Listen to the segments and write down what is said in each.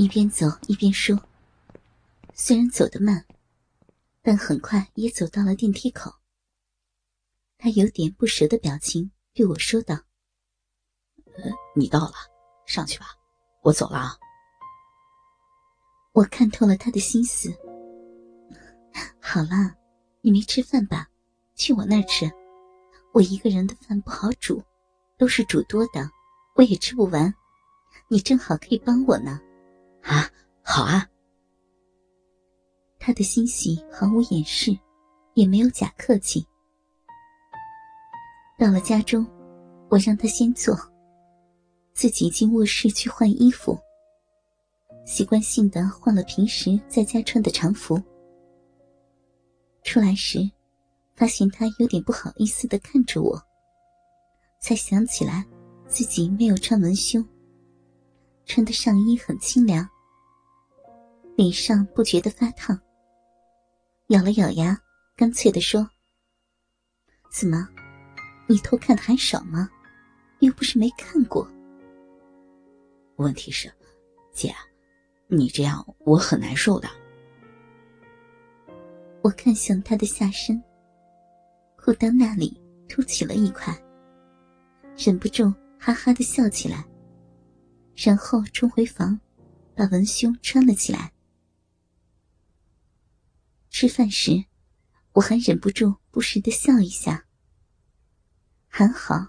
一边走一边说，虽然走得慢，但很快也走到了电梯口。他有点不舍的表情对我说道：“呃，你到了，上去吧，我走了啊。”我看透了他的心思。好了，你没吃饭吧？去我那儿吃。我一个人的饭不好煮，都是煮多的，我也吃不完。你正好可以帮我呢。啊，好啊。他的欣喜毫无掩饰，也没有假客气。到了家中，我让他先坐，自己进卧室去换衣服。习惯性的换了平时在家穿的长服。出来时，发现他有点不好意思的看着我，才想起来自己没有穿文胸，穿的上衣很清凉，脸上不觉得发烫。咬了咬牙，干脆的说：“怎么，你偷看的还少吗？又不是没看过。”问题是，姐，你这样我很难受的。我看向他的下身，裤裆那里凸起了一块，忍不住哈哈的笑起来，然后冲回房，把文胸穿了起来。吃饭时，我还忍不住不时的笑一下。还好，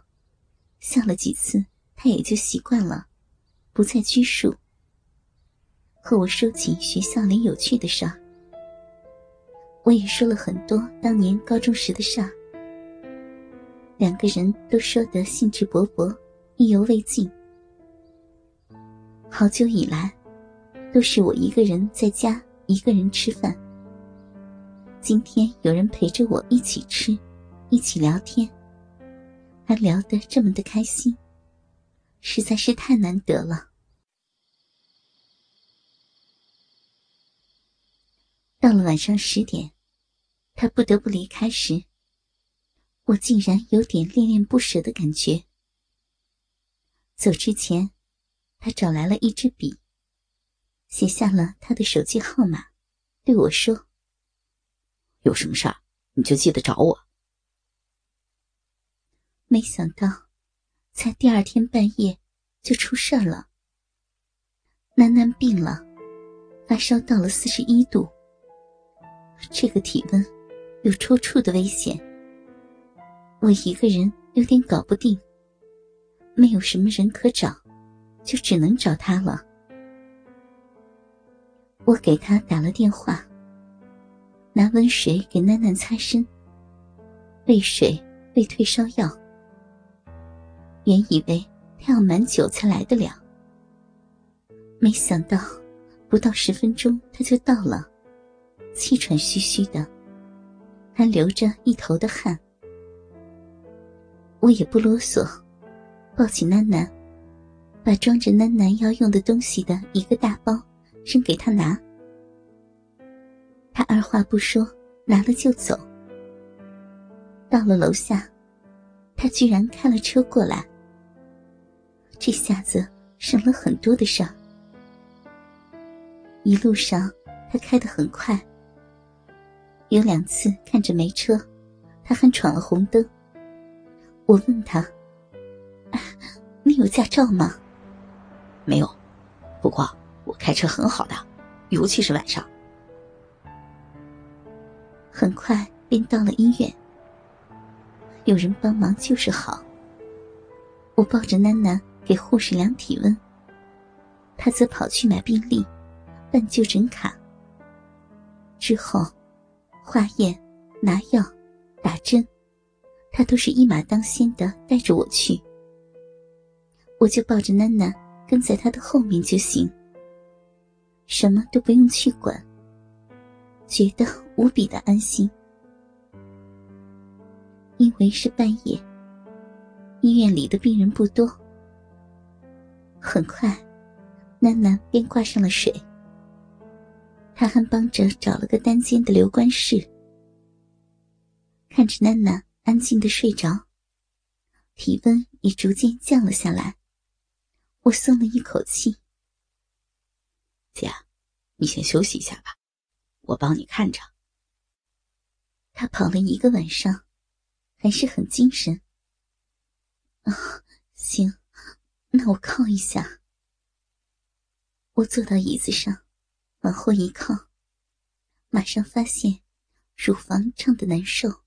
笑了几次，他也就习惯了，不再拘束，和我说起学校里有趣的事儿。我也说了很多当年高中时的事儿，两个人都说得兴致勃勃，意犹未尽。好久以来，都是我一个人在家，一个人吃饭。今天有人陪着我一起吃，一起聊天，还聊得这么的开心，实在是太难得了。到了晚上十点，他不得不离开时，我竟然有点恋恋不舍的感觉。走之前，他找来了一支笔，写下了他的手机号码，对我说：“有什么事儿，你就记得找我。”没想到，才第二天半夜就出事了。楠楠病了，发烧到了四十一度。这个体温，有抽搐的危险。我一个人有点搞不定，没有什么人可找，就只能找他了。我给他打了电话，拿温水给囡囡擦身，喂水，喂退烧药。原以为他要蛮久才来得了，没想到不到十分钟他就到了。气喘吁吁的，还流着一头的汗。我也不啰嗦，抱起囡囡，把装着囡囡要用的东西的一个大包扔给他拿。他二话不说，拿了就走。到了楼下，他居然开了车过来。这下子省了很多的事儿。一路上，他开得很快。有两次看着没车，他还闯了红灯。我问他：“你有驾照吗？”“没有，不过我开车很好的，尤其是晚上。”很快便到了医院。有人帮忙就是好。我抱着囡囡给护士量体温，他则跑去买病历、办就诊卡。之后。化验、拿药、打针，他都是一马当先的带着我去，我就抱着囡囡跟在他的后面就行，什么都不用去管，觉得无比的安心。因为是半夜，医院里的病人不多，很快，囡囡便挂上了水。他还帮着找了个单间的留观室，看着囡囡安静的睡着，体温也逐渐降了下来，我松了一口气。姐，你先休息一下吧，我帮你看着。他跑了一个晚上，还是很精神。啊，行，那我靠一下。我坐到椅子上，往后一靠，马上发现乳房胀得难受，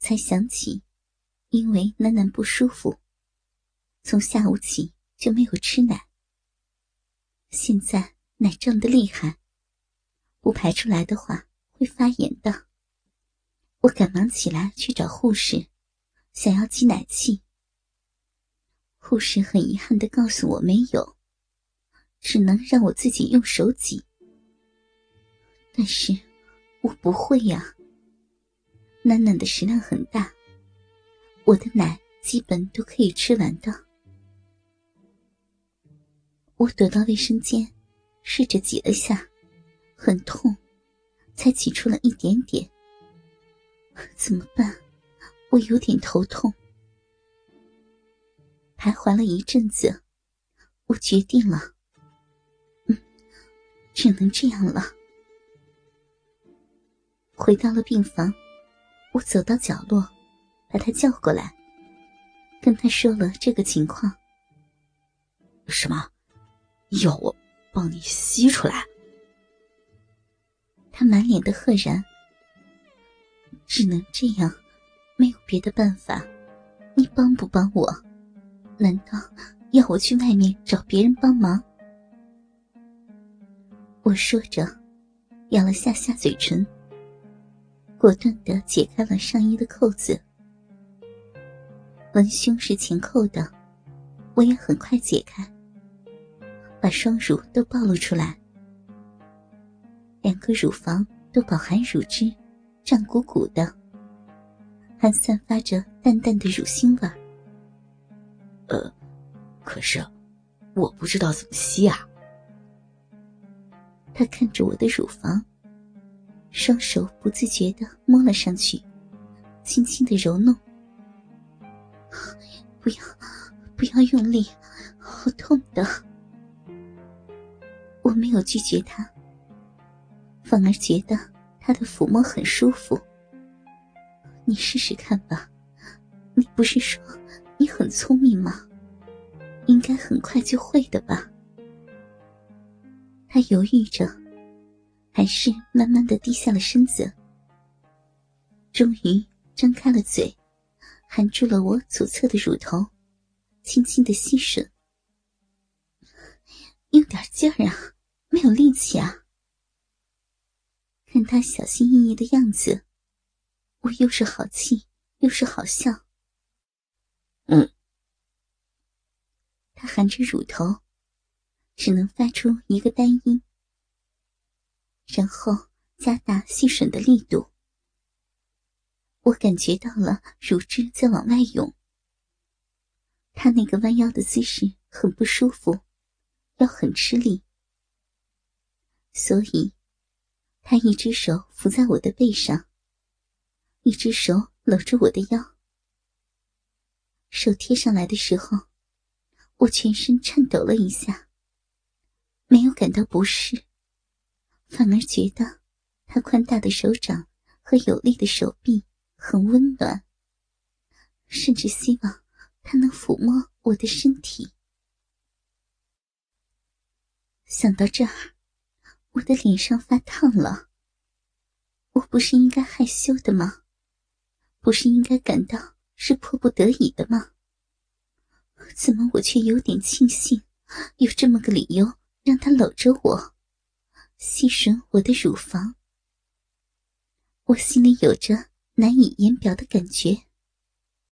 才想起，因为楠楠不舒服，从下午起就没有吃奶。现在奶胀得厉害，不排出来的话会发炎的。我赶忙起来去找护士，想要挤奶器。护士很遗憾的告诉我没有。只能让我自己用手挤，但是我不会呀。楠楠的食量很大，我的奶基本都可以吃完的。我躲到卫生间，试着挤了下，很痛，才挤出了一点点。怎么办？我有点头痛。徘徊了一阵子，我决定了。嗯只能这样了。回到了病房，我走到角落，把他叫过来，跟他说了这个情况。什么？要我帮你吸出来？他满脸的赫然。只能这样，没有别的办法。你帮不帮我？难道要我去外面找别人帮忙？我说着，咬了下下嘴唇，果断的解开了上衣的扣子。文胸是前扣的，我也很快解开，把双乳都暴露出来。两个乳房都饱含乳汁，胀鼓鼓的，还散发着淡淡的乳腥味。呃，可是我不知道怎么吸啊。他看着我的乳房，双手不自觉的摸了上去，轻轻的揉弄。不要，不要用力，好痛的。我没有拒绝他，反而觉得他的抚摸很舒服。你试试看吧，你不是说你很聪明吗？应该很快就会的吧。他犹豫着，还是慢慢的低下了身子，终于张开了嘴，含住了我左侧的乳头，轻轻的吸吮。有点劲儿啊，没有力气啊。看他小心翼翼的样子，我又是好气又是好笑。嗯，他含着乳头。只能发出一个单音，然后加大吸吮的力度。我感觉到了乳汁在往外涌。他那个弯腰的姿势很不舒服，腰很吃力，所以他一只手扶在我的背上，一只手搂着我的腰。手贴上来的时候，我全身颤抖了一下。没有感到不适，反而觉得他宽大的手掌和有力的手臂很温暖，甚至希望他能抚摸我的身体。想到这儿，我的脸上发烫了。我不是应该害羞的吗？不是应该感到是迫不得已的吗？怎么我却有点庆幸，有这么个理由？让他搂着我，吸吮我的乳房，我心里有着难以言表的感觉。